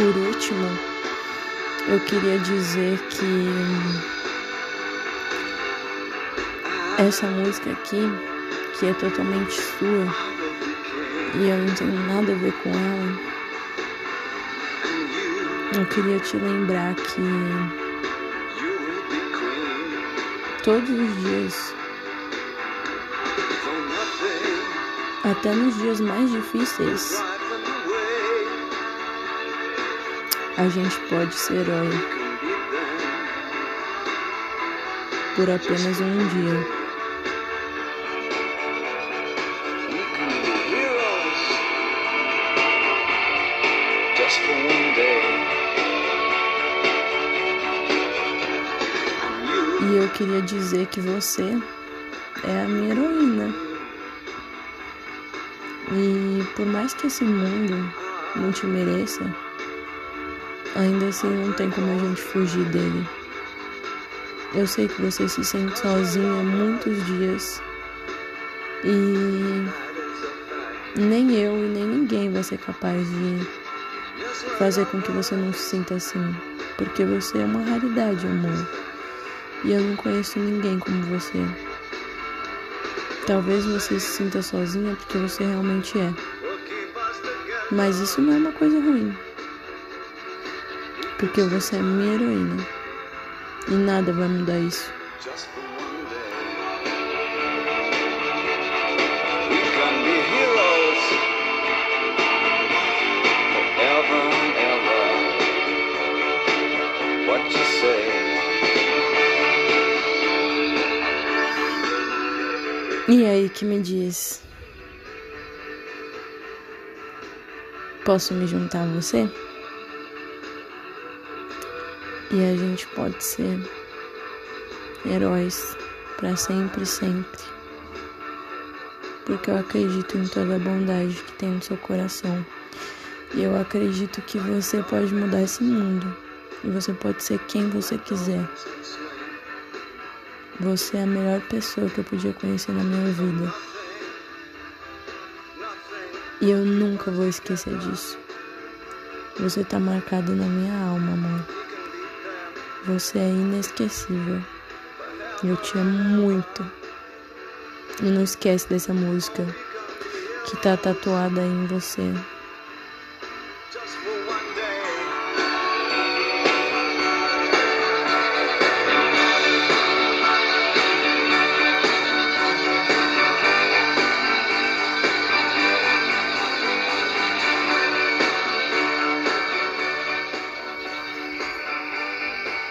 por último, eu queria dizer que essa música aqui, que é totalmente sua, e eu não tenho nada a ver com ela, eu queria te lembrar que todos os dias, até nos dias mais difíceis, a gente pode ser herói por apenas um dia. E eu queria dizer que você é a minha heroína. E por mais que esse mundo não te mereça, ainda assim não tem como a gente fugir dele. Eu sei que você se sente sozinha muitos dias e nem eu e nem ninguém vai ser capaz de fazer com que você não se sinta assim, porque você é uma raridade, amor. E eu não conheço ninguém como você. Talvez você se sinta sozinha porque você realmente é. Mas isso não é uma coisa ruim. Porque você é minha heroína. E nada vai mudar isso. E aí, que me diz? Posso me juntar a você? E a gente pode ser heróis para sempre, sempre. Porque eu acredito em toda a bondade que tem no seu coração. E eu acredito que você pode mudar esse mundo. E você pode ser quem você quiser. Você é a melhor pessoa que eu podia conhecer na minha vida. E eu nunca vou esquecer disso. Você tá marcado na minha alma, amor. Você é inesquecível. Eu te amo muito. E não esquece dessa música que tá tatuada em você.